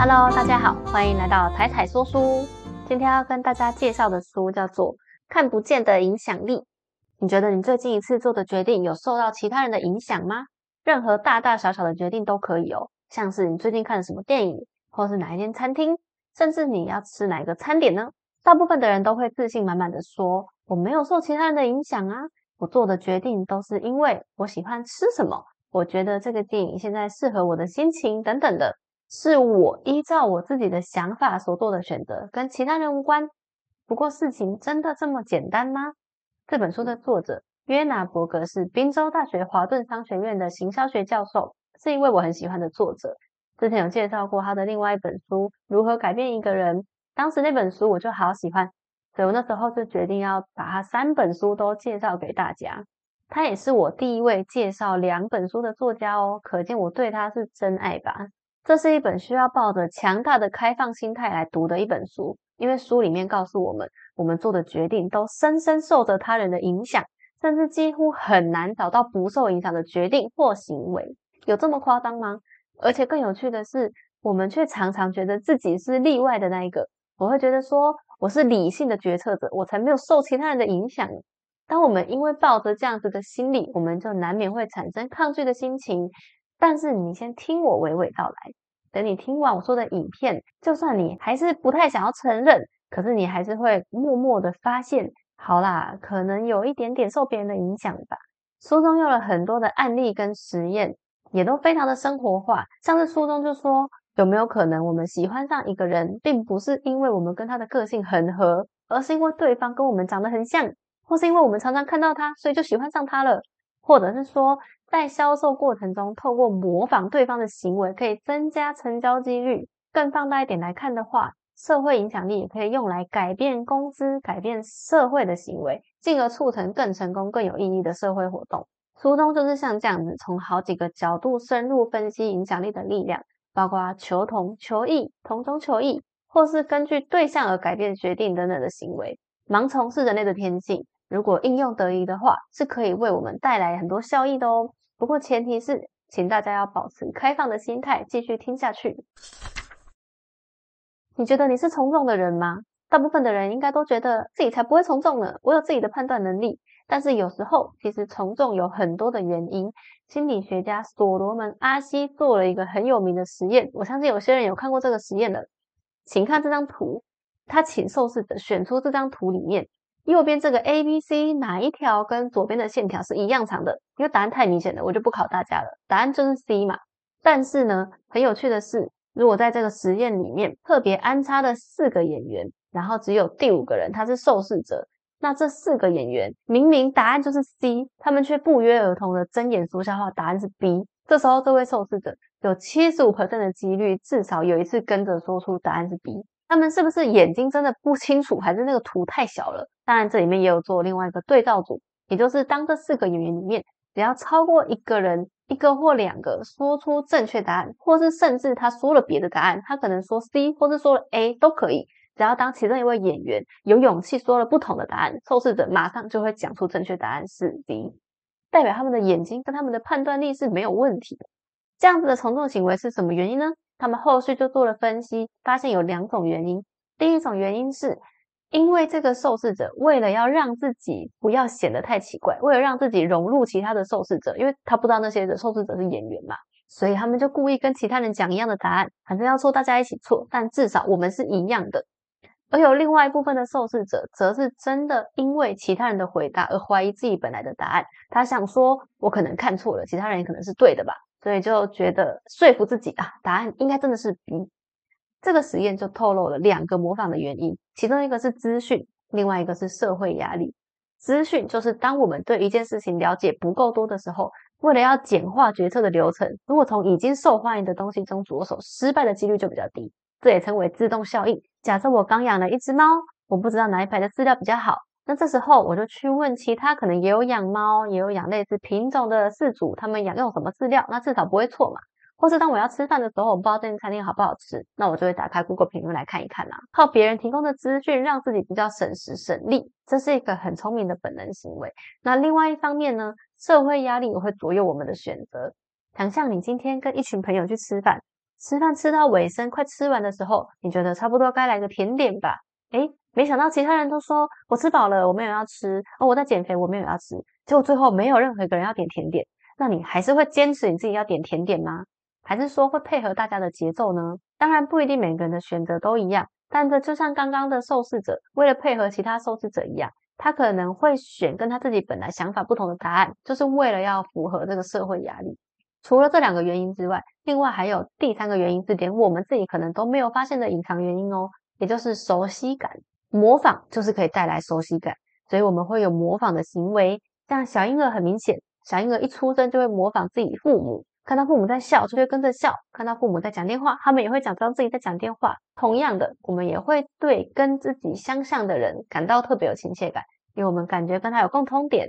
Hello，大家好，欢迎来到彩彩说书。今天要跟大家介绍的书叫做《看不见的影响力》。你觉得你最近一次做的决定有受到其他人的影响吗？任何大大小小的决定都可以哦，像是你最近看了什么电影，或是哪一间餐厅，甚至你要吃哪一个餐点呢？大部分的人都会自信满满的说：“我没有受其他人的影响啊，我做的决定都是因为我喜欢吃什么，我觉得这个电影现在适合我的心情等等的。”是我依照我自己的想法所做的选择，跟其他人无关。不过事情真的这么简单吗？这本书的作者约拿伯格是宾州大学华顿商学院的行销学教授，是一位我很喜欢的作者。之前有介绍过他的另外一本书《如何改变一个人》，当时那本书我就好喜欢，所以我那时候就决定要把他三本书都介绍给大家。他也是我第一位介绍两本书的作家哦，可见我对他是真爱吧。这是一本需要抱着强大的开放心态来读的一本书，因为书里面告诉我们，我们做的决定都深深受着他人的影响，甚至几乎很难找到不受影响的决定或行为。有这么夸张吗？而且更有趣的是，我们却常常觉得自己是例外的那一个。我会觉得说，我是理性的决策者，我才没有受其他人的影响。当我们因为抱着这样子的心理，我们就难免会产生抗拒的心情。但是你先听我娓娓道来，等你听完我说的影片，就算你还是不太想要承认，可是你还是会默默的发现，好啦，可能有一点点受别人的影响吧。书中用了很多的案例跟实验，也都非常的生活化。像是书中就说，有没有可能我们喜欢上一个人，并不是因为我们跟他的个性很合，而是因为对方跟我们长得很像，或是因为我们常常看到他，所以就喜欢上他了，或者是说。在销售过程中，透过模仿对方的行为，可以增加成交几率。更放大一点来看的话，社会影响力也可以用来改变公司、改变社会的行为，进而促成更成功、更有意义的社会活动。书中就是像这样子，从好几个角度深入分析影响力的力量，包括求同、求异、同中求异，或是根据对象而改变决定等等的行为。盲从是人类的天性，如果应用得宜的话，是可以为我们带来很多效益的哦。不过前提是，请大家要保持开放的心态，继续听下去。你觉得你是从众的人吗？大部分的人应该都觉得自己才不会从众呢。我有自己的判断能力。但是有时候，其实从众有很多的原因。心理学家所罗门阿西做了一个很有名的实验，我相信有些人有看过这个实验的。请看这张图，他请受试者选出这张图里面。右边这个 A、B、C 哪一条跟左边的线条是一样长的？因为答案太明显了，我就不考大家了。答案就是 C 嘛。但是呢，很有趣的是，如果在这个实验里面特别安插的四个演员，然后只有第五个人他是受试者，那这四个演员明明答案就是 C，他们却不约而同的睁眼说瞎话，答案是 B。这时候这位受试者有七十五的几率至少有一次跟着说出答案是 B。他们是不是眼睛真的不清楚，还是那个图太小了？当然，这里面也有做另外一个对照组，也就是当这四个演员里面，只要超过一个人，一个或两个说出正确答案，或是甚至他说了别的答案，他可能说 C 或是说了 A 都可以。只要当其中一位演员有勇气说了不同的答案，受试者马上就会讲出正确答案是 D，代表他们的眼睛跟他们的判断力是没有问题的。这样子的从众行为是什么原因呢？他们后续就做了分析，发现有两种原因。第一种原因是，因为这个受试者为了要让自己不要显得太奇怪，为了让自己融入其他的受试者，因为他不知道那些的受试者是演员嘛，所以他们就故意跟其他人讲一样的答案，反正要错大家一起错，但至少我们是一样的。而有另外一部分的受试者，则是真的因为其他人的回答而怀疑自己本来的答案，他想说，我可能看错了，其他人也可能是对的吧。所以就觉得说服自己啊，答案应该真的是 B。这个实验就透露了两个模仿的原因，其中一个是资讯，另外一个是社会压力。资讯就是当我们对一件事情了解不够多的时候，为了要简化决策的流程，如果从已经受欢迎的东西中着手，失败的几率就比较低。这也称为自动效应。假设我刚养了一只猫，我不知道哪一排的饲料比较好。那这时候我就去问其他可能也有养猫、也有养类似品种的饲主，他们养用什么饲料，那至少不会错嘛。或是当我要吃饭的时候，我不知道这间餐厅好不好吃，那我就会打开 Google 评论来看一看啦。靠别人提供的资讯让自己比较省时省力，这是一个很聪明的本能行为。那另外一方面呢，社会压力也会左右我们的选择。想象你今天跟一群朋友去吃饭，吃饭吃到尾声，快吃完的时候，你觉得差不多该来个甜点吧？诶，没想到其他人都说我吃饱了，我没有要吃哦，我在减肥，我没有要吃。结果最后没有任何一个人要点甜点，那你还是会坚持你自己要点甜点吗？还是说会配合大家的节奏呢？当然不一定每个人的选择都一样，但这就像刚刚的受试者为了配合其他受试者一样，他可能会选跟他自己本来想法不同的答案，就是为了要符合这个社会压力。除了这两个原因之外，另外还有第三个原因是连我们自己可能都没有发现的隐藏原因哦，也就是熟悉感。模仿就是可以带来熟悉感，所以我们会有模仿的行为。像小婴儿很明显，小婴儿一出生就会模仿自己父母。看到父母在笑，就会跟着笑；看到父母在讲电话，他们也会假装自己在讲电话。同样的，我们也会对跟自己相像的人感到特别有亲切感，因为我们感觉跟他有共通点。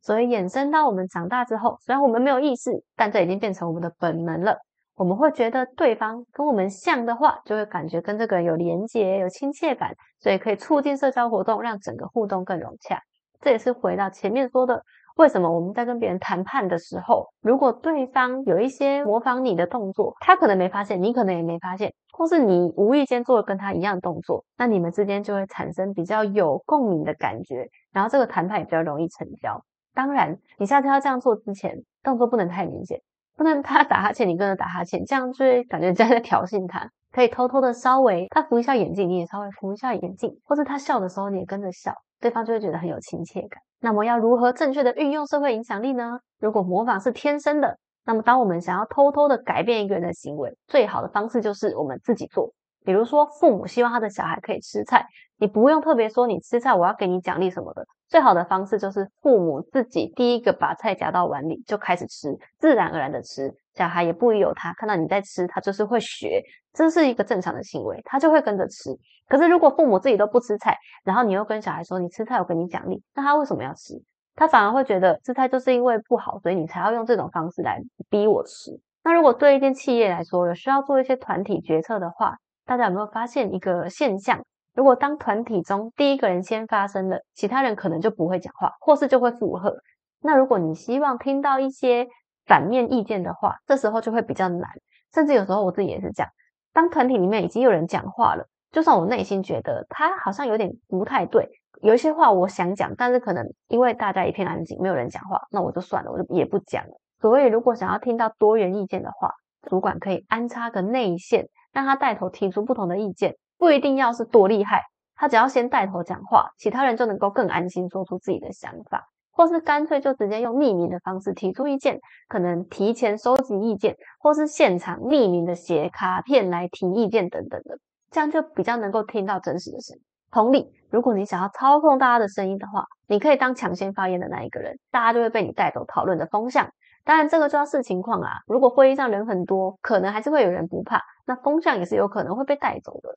所以衍生到我们长大之后，虽然我们没有意识，但这已经变成我们的本能了。我们会觉得对方跟我们像的话，就会感觉跟这个人有连结、有亲切感，所以可以促进社交活动，让整个互动更融洽。这也是回到前面说的。为什么我们在跟别人谈判的时候，如果对方有一些模仿你的动作，他可能没发现，你可能也没发现，或是你无意间做了跟他一样动作，那你们之间就会产生比较有共鸣的感觉，然后这个谈判也比较容易成交。当然，你下次要这样做之前，动作不能太明显，不能他打哈欠你跟着打哈欠，这样就会感觉在挑衅他。可以偷偷的稍微他扶一下眼镜，你也稍微扶一下眼镜，或者他笑的时候你也跟着笑，对方就会觉得很有亲切感。那么要如何正确的运用社会影响力呢？如果模仿是天生的，那么当我们想要偷偷的改变一个人的行为，最好的方式就是我们自己做。比如说，父母希望他的小孩可以吃菜，你不用特别说你吃菜，我要给你奖励什么的。最好的方式就是父母自己第一个把菜夹到碗里就开始吃，自然而然的吃，小孩也不由他看到你在吃，他就是会学，这是一个正常的行为，他就会跟着吃。可是如果父母自己都不吃菜，然后你又跟小孩说你吃菜我给你奖励，那他为什么要吃？他反而会觉得吃菜就是因为不好，所以你才要用这种方式来逼我吃。那如果对一间企业来说，有需要做一些团体决策的话，大家有没有发现一个现象？如果当团体中第一个人先发声了，其他人可能就不会讲话，或是就会附和。那如果你希望听到一些反面意见的话，这时候就会比较难。甚至有时候我自己也是这样，当团体里面已经有人讲话了，就算我内心觉得他好像有点不太对，有一些话我想讲，但是可能因为大家一片安静，没有人讲话，那我就算了，我就也不讲了。所以如果想要听到多元意见的话，主管可以安插个内线。让他带头提出不同的意见，不一定要是多厉害，他只要先带头讲话，其他人就能够更安心说出自己的想法，或是干脆就直接用匿名的方式提出意见，可能提前收集意见，或是现场匿名的写卡片来提意见等等的，这样就比较能够听到真实的声音。同理，如果你想要操控大家的声音的话，你可以当抢先发言的那一个人，大家就会被你带走讨论的风向。当然，这个就要视情况啊。如果会议上人很多，可能还是会有人不怕，那风向也是有可能会被带走的。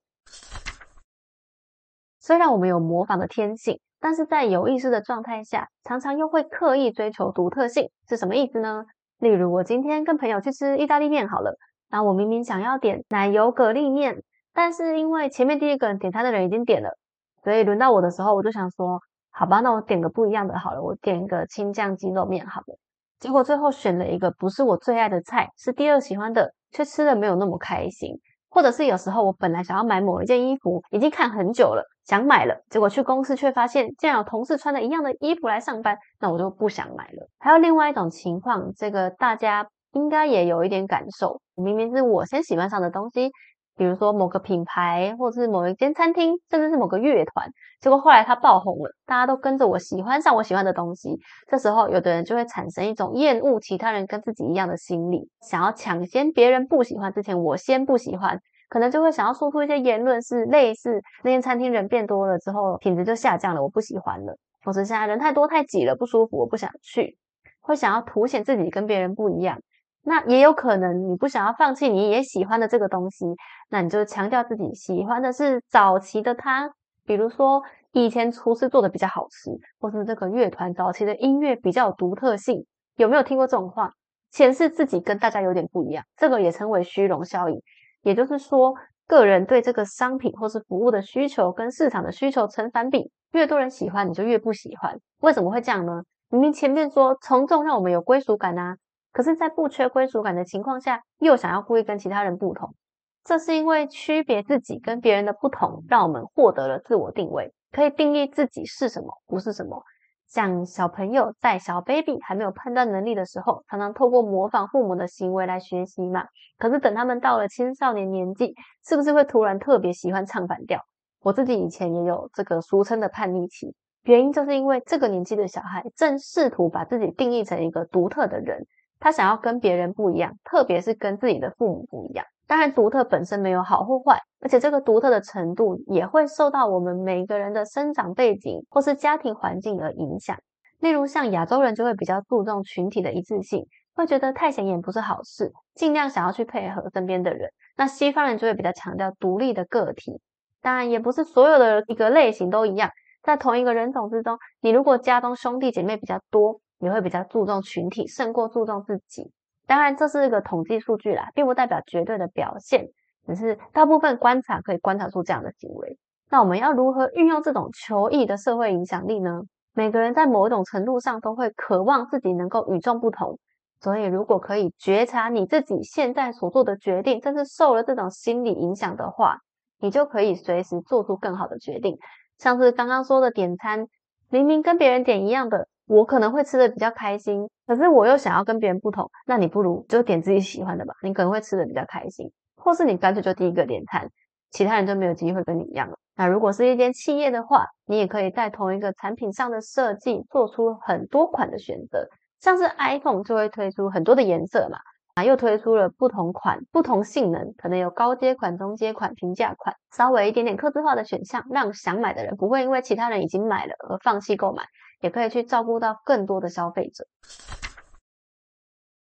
虽然我们有模仿的天性，但是在有意识的状态下，常常又会刻意追求独特性，是什么意思呢？例如，我今天跟朋友去吃意大利面好了，那我明明想要点奶油蛤蜊面，但是因为前面第一个点餐的人已经点了，所以轮到我的时候，我就想说，好吧，那我点个不一样的好了，我点一个青酱鸡肉面好了。结果最后选了一个不是我最爱的菜，是第二喜欢的，却吃的没有那么开心。或者是有时候我本来想要买某一件衣服，已经看很久了，想买了，结果去公司却发现竟然有同事穿的一样的衣服来上班，那我就不想买了。还有另外一种情况，这个大家应该也有一点感受，明明是我先喜欢上的东西。比如说某个品牌，或者是某一间餐厅，甚至是某个乐团，结果后来它爆红了，大家都跟着我喜欢上我喜欢的东西。这时候，有的人就会产生一种厌恶其他人跟自己一样的心理，想要抢先别人不喜欢之前，我先不喜欢，可能就会想要说出一些言论，是类似那间餐厅人变多了之后，品质就下降了，我不喜欢了，或者现在人太多太挤了，不舒服，我不想去，会想要凸显自己跟别人不一样。那也有可能你不想要放弃你也喜欢的这个东西，那你就强调自己喜欢的是早期的他，比如说以前厨师做的比较好吃，或是这个乐团早期的音乐比较有独特性。有没有听过这种话？显示自己跟大家有点不一样，这个也称为虚荣效应。也就是说，个人对这个商品或是服务的需求跟市场的需求成反比，越多人喜欢，你就越不喜欢。为什么会这样呢？明明前面说从众让我们有归属感啊。可是，在不缺归属感的情况下，又想要故意跟其他人不同。这是因为区别自己跟别人的不同，让我们获得了自我定位，可以定义自己是什么，不是什么。像小朋友在小 baby 还没有判断能力的时候，常常透过模仿父母的行为来学习嘛。可是等他们到了青少年年纪，是不是会突然特别喜欢唱反调？我自己以前也有这个俗称的叛逆期，原因就是因为这个年纪的小孩正试图把自己定义成一个独特的人，他想要跟别人不一样，特别是跟自己的父母不一样。当然，独特本身没有好或坏，而且这个独特的程度也会受到我们每个人的生长背景或是家庭环境而影响。例如，像亚洲人就会比较注重群体的一致性，会觉得太显眼不是好事，尽量想要去配合身边的人。那西方人就会比较强调独立的个体。当然，也不是所有的一个类型都一样，在同一个人种之中，你如果家中兄弟姐妹比较多，你会比较注重群体，胜过注重自己。当然，这是一个统计数据啦，并不代表绝对的表现，只是大部分观察可以观察出这样的行为。那我们要如何运用这种求异的社会影响力呢？每个人在某种程度上都会渴望自己能够与众不同，所以如果可以觉察你自己现在所做的决定，正是受了这种心理影响的话，你就可以随时做出更好的决定。像是刚刚说的点餐，明明跟别人点一样的。我可能会吃的比较开心，可是我又想要跟别人不同，那你不如就点自己喜欢的吧，你可能会吃的比较开心，或是你干脆就第一个点餐，其他人就没有机会跟你一样了。那如果是一间企业的话，你也可以在同一个产品上的设计做出很多款的选择，像是 iPhone 就会推出很多的颜色嘛。啊，又推出了不同款、不同性能，可能有高阶款、中阶款、平价款，稍微一点点刻字化的选项，让想买的人不会因为其他人已经买了而放弃购买，也可以去照顾到更多的消费者。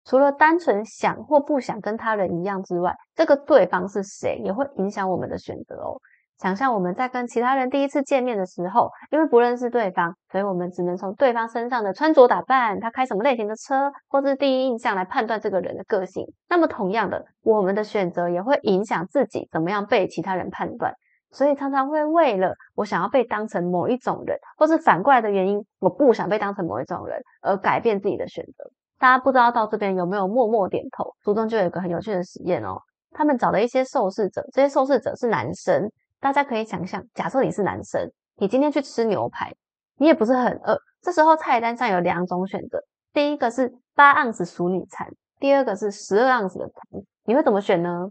除了单纯想或不想跟他人一样之外，这个对方是谁，也会影响我们的选择哦。想象我们在跟其他人第一次见面的时候，因为不认识对方，所以我们只能从对方身上的穿着打扮、他开什么类型的车，或是第一印象来判断这个人的个性。那么同样的，我们的选择也会影响自己怎么样被其他人判断。所以常常会为了我想要被当成某一种人，或是反过来的原因，我不想被当成某一种人而改变自己的选择。大家不知道到这边有没有默默点头？书中就有一个很有趣的实验哦，他们找了一些受试者，这些受试者是男生。大家可以想象，假设你是男生，你今天去吃牛排，你也不是很饿。这时候菜单上有两种选择，第一个是八盎司熟女餐，第二个是十二盎司的餐，你会怎么选呢？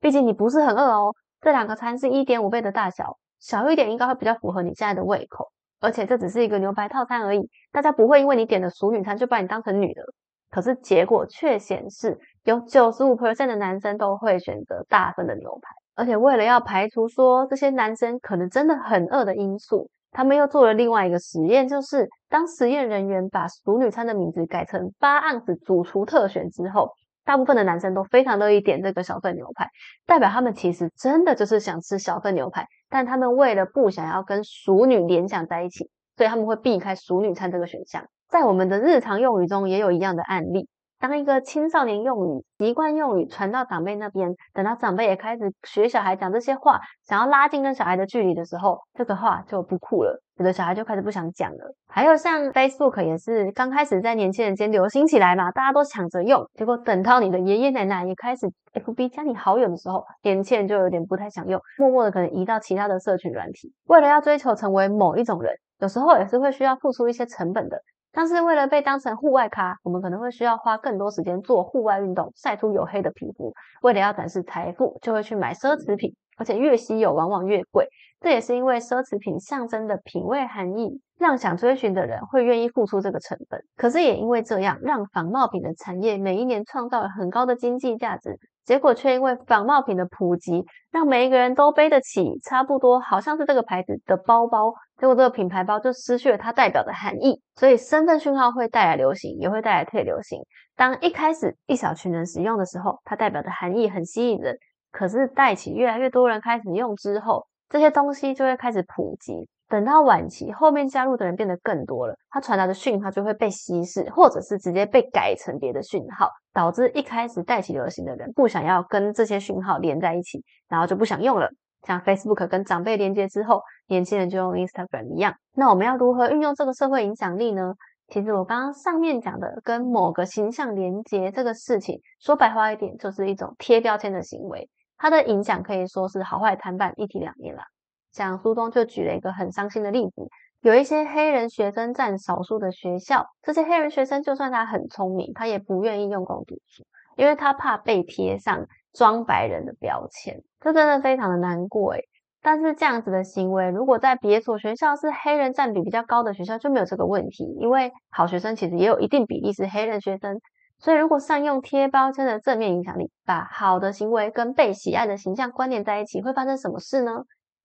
毕竟你不是很饿哦。这两个餐是一点五倍的大小，小一点应该会比较符合你现在的胃口。而且这只是一个牛排套餐而已，大家不会因为你点的熟女餐就把你当成女的。可是结果却显示，有九十五 percent 的男生都会选择大份的牛排。而且为了要排除说这些男生可能真的很饿的因素，他们又做了另外一个实验，就是当实验人员把熟女餐的名字改成八盎司主厨特选之后，大部分的男生都非常乐意点这个小份牛排，代表他们其实真的就是想吃小份牛排，但他们为了不想要跟熟女联想在一起，所以他们会避开熟女餐这个选项。在我们的日常用语中也有一样的案例。当一个青少年用语、习惯用语传到长辈那边，等到长辈也开始学小孩讲这些话，想要拉近跟小孩的距离的时候，这个话就不酷了，有的小孩就开始不想讲了。还有像 Facebook 也是刚开始在年轻人间流行起来嘛，大家都抢着用，结果等到你的爷爷奶奶也开始 FB 加你好友的时候，年轻人就有点不太想用，默默的可能移到其他的社群软体。为了要追求成为某一种人，有时候也是会需要付出一些成本的。但是为了被当成户外咖，我们可能会需要花更多时间做户外运动，晒出黝黑的皮肤。为了要展示财富，就会去买奢侈品，而且越稀有往往越贵。这也是因为奢侈品象征的品味含义，让想追寻的人会愿意付出这个成本。可是也因为这样，让仿冒品的产业每一年创造了很高的经济价值。结果却因为仿冒品的普及，让每一个人都背得起差不多好像是这个牌子的包包，结果这个品牌包就失去了它代表的含义。所以身份讯号会带来流行，也会带来退流行。当一开始一小群人使用的时候，它代表的含义很吸引人，可是带起越来越多人开始用之后，这些东西就会开始普及。等到晚期，后面加入的人变得更多了，它传达的讯号就会被稀释，或者是直接被改成别的讯号，导致一开始带起流行的人不想要跟这些讯号连在一起，然后就不想用了。像 Facebook 跟长辈连接之后，年轻人就用 Instagram 一样。那我们要如何运用这个社会影响力呢？其实我刚刚上面讲的跟某个形象连接这个事情，说白话一点，就是一种贴标签的行为。它的影响可以说是好坏参半，一体两面啦。像书中就举了一个很伤心的例子，有一些黑人学生占少数的学校，这些黑人学生就算他很聪明，他也不愿意用功读书，因为他怕被贴上装白人的标签，这真的非常的难过诶但是这样子的行为，如果在别所学校是黑人占比比较高的学校，就没有这个问题，因为好学生其实也有一定比例是黑人学生。所以，如果善用贴标签的正面影响力，把好的行为跟被喜爱的形象关联在一起，会发生什么事呢？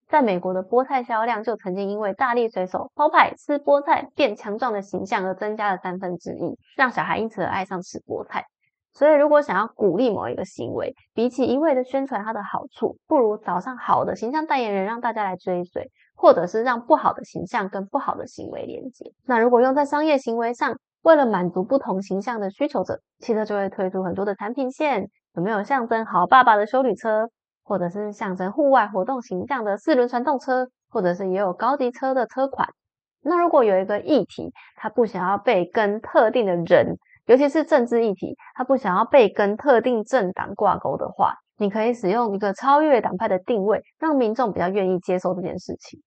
在美国的菠菜销量就曾经因为大力水手抛派吃菠菜变强壮的形象而增加了三分之一，让小孩因此而爱上吃菠菜。所以，如果想要鼓励某一个行为，比起一味的宣传它的好处，不如找上好的形象代言人，让大家来追随，或者是让不好的形象跟不好的行为连接。那如果用在商业行为上，为了满足不同形象的需求者，汽车就会推出很多的产品线。有没有象征好爸爸的修旅车，或者是象征户外活动形象的四轮传动车，或者是也有高级车的车款？那如果有一个议题，他不想要被跟特定的人，尤其是政治议题，他不想要被跟特定政党挂钩的话，你可以使用一个超越党派的定位，让民众比较愿意接受这件事情。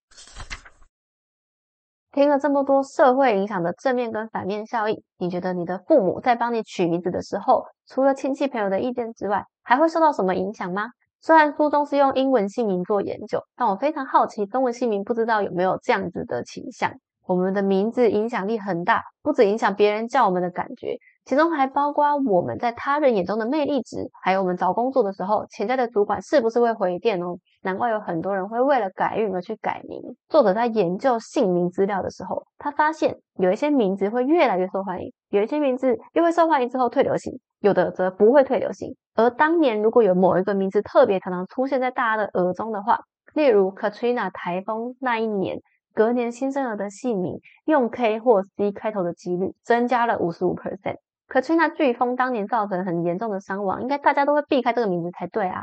听了这么多社会影响的正面跟反面效应，你觉得你的父母在帮你取名字的时候，除了亲戚朋友的意见之外，还会受到什么影响吗？虽然书中是用英文姓名做研究，但我非常好奇中文姓名不知道有没有这样子的倾向。我们的名字影响力很大，不止影响别人叫我们的感觉。其中还包括我们在他人眼中的魅力值，还有我们找工作的时候，潜在的主管是不是会回电哦？难怪有很多人会为了改运而去改名。作者在研究姓名资料的时候，他发现有一些名字会越来越受欢迎，有一些名字又会受欢迎之后退流行，有的则不会退流行。而当年如果有某一个名字特别常常出现在大家的耳中的话，例如 Katrina 台风那一年，隔年新生儿的姓名用 K 或 C 开头的几率增加了五十五 percent。可崔娜飓风当年造成很严重的伤亡，应该大家都会避开这个名字才对啊。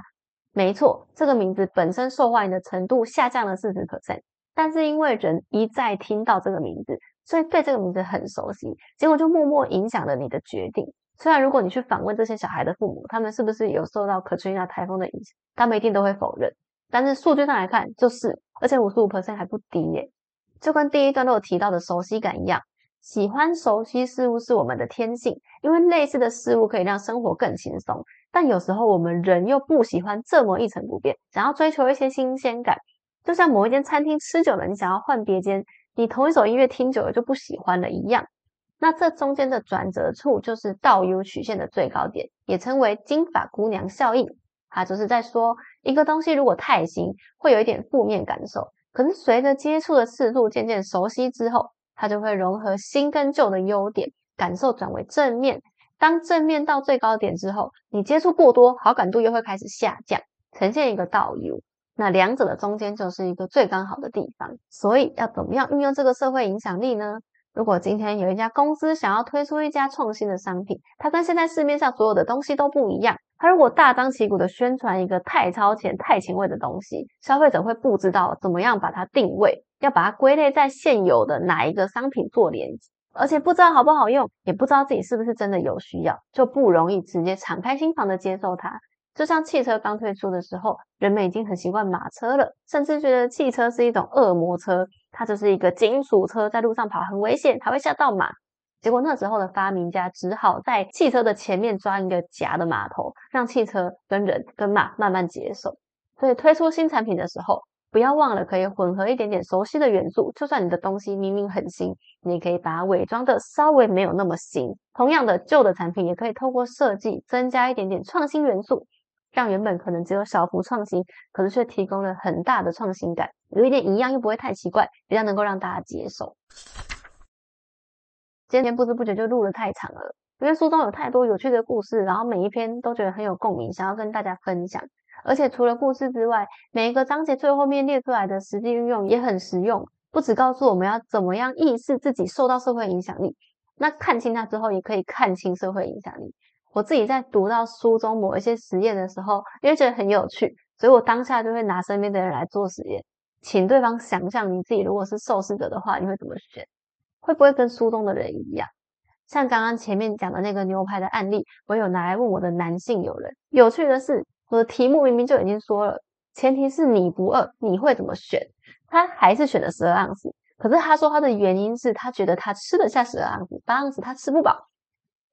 没错，这个名字本身受欢迎的程度下降了四十 percent，但是因为人一再听到这个名字，所以对这个名字很熟悉，结果就默默影响了你的决定。虽然如果你去访问这些小孩的父母，他们是不是有受到可崔娜台风的影响，他们一定都会否认。但是数据上来看，就是，而且五十五 percent 还不低耶，就跟第一段都有提到的熟悉感一样。喜欢熟悉事物是我们的天性，因为类似的事物可以让生活更轻松。但有时候我们人又不喜欢这么一成不变，想要追求一些新鲜感。就像某一间餐厅吃久了，你想要换别间；你同一首音乐听久了就不喜欢了一样。那这中间的转折处就是倒 U 曲线的最高点，也称为金发姑娘效应。它就是在说，一个东西如果太新，会有一点负面感受，可是随着接触的次数渐渐熟悉之后，它就会融合新跟旧的优点，感受转为正面。当正面到最高点之后，你接触过多，好感度又会开始下降，呈现一个倒 U。那两者的中间就是一个最刚好的地方。所以要怎么样运用这个社会影响力呢？如果今天有一家公司想要推出一家创新的商品，它跟现在市面上所有的东西都不一样。它如果大张旗鼓的宣传一个太超前、太前卫的东西，消费者会不知道怎么样把它定位。要把它归类在现有的哪一个商品做连接，而且不知道好不好用，也不知道自己是不是真的有需要，就不容易直接敞开心房的接受它。就像汽车刚推出的时候，人们已经很习惯马车了，甚至觉得汽车是一种恶魔车，它就是一个金属车，在路上跑很危险，还会吓到马。结果那时候的发明家只好在汽车的前面装一个假的马头，让汽车跟人跟马慢慢接受。所以推出新产品的时候。不要忘了，可以混合一点点熟悉的元素。就算你的东西明明很新，你也可以把它伪装的稍微没有那么新。同样的，旧的产品也可以透过设计增加一点点创新元素，让原本可能只有小幅创新，可是却提供了很大的创新感。有一点一样又不会太奇怪，比较能够让大家接受。今天不知不觉就录了太长了，因为书中有太多有趣的故事，然后每一篇都觉得很有共鸣，想要跟大家分享。而且除了故事之外，每一个章节最后面列出来的实际运用也很实用，不只告诉我们要怎么样意识自己受到社会影响力，那看清它之后，也可以看清社会影响力。我自己在读到书中某一些实验的时候，因为觉得很有趣，所以我当下就会拿身边的人来做实验，请对方想象你自己如果是受试者的话，你会怎么选？会不会跟书中的人一样？像刚刚前面讲的那个牛排的案例，我有拿来问我的男性友人。有趣的是，我的题目明明就已经说了，前提是你不饿，你会怎么选？他还是选了十二盎司。可是他说他的原因是他觉得他吃得下十二盎司，八盎司他吃不饱。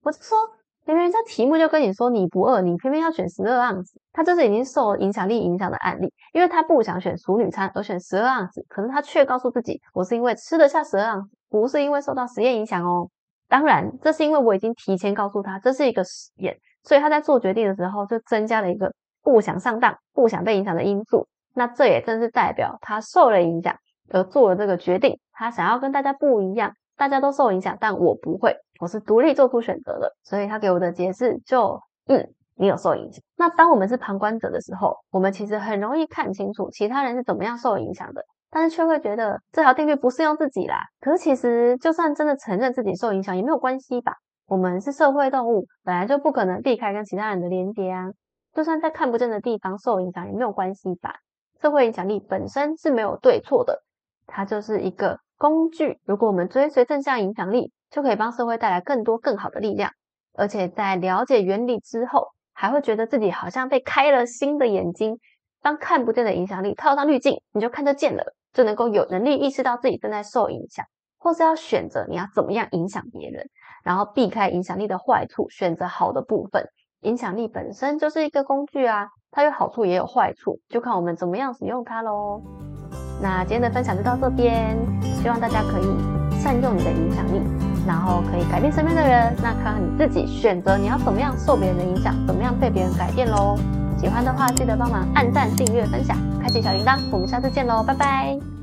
我就说，明明这题目就跟你说你不饿，你偏偏要选十二盎司。他这是已经受影响力影响的案例，因为他不想选熟女餐而选十二盎司，可是他却告诉自己，我是因为吃得下十二盎司，不是因为受到实验影响哦。当然，这是因为我已经提前告诉他这是一个实验，所以他在做决定的时候就增加了一个不想上当、不想被影响的因素。那这也正是代表他受了影响而做了这个决定。他想要跟大家不一样，大家都受影响，但我不会，我是独立做出选择的。所以他给我的解释就，嗯，你有受影响。那当我们是旁观者的时候，我们其实很容易看清楚其他人是怎么样受影响的。但是却会觉得这条定律不适用自己啦。可是其实就算真的承认自己受影响也没有关系吧？我们是社会动物，本来就不可能避开跟其他人的连接啊。就算在看不见的地方受影响也没有关系吧？社会影响力本身是没有对错的，它就是一个工具。如果我们追随正向影响力，就可以帮社会带来更多更好的力量。而且在了解原理之后，还会觉得自己好像被开了新的眼睛。当看不见的影响力套上滤镜，你就看得见了。就能够有能力意识到自己正在受影响，或是要选择你要怎么样影响别人，然后避开影响力的坏处，选择好的部分。影响力本身就是一个工具啊，它有好处也有坏处，就看我们怎么样使用它喽。那今天的分享就到这边，希望大家可以善用你的影响力，然后可以改变身边的人。那看看你自己选择你要怎么样受别人的影响，怎么样被别人改变喽。喜欢的话，记得帮忙按赞、订阅、分享，开启小铃铛。我们下次见喽，拜拜。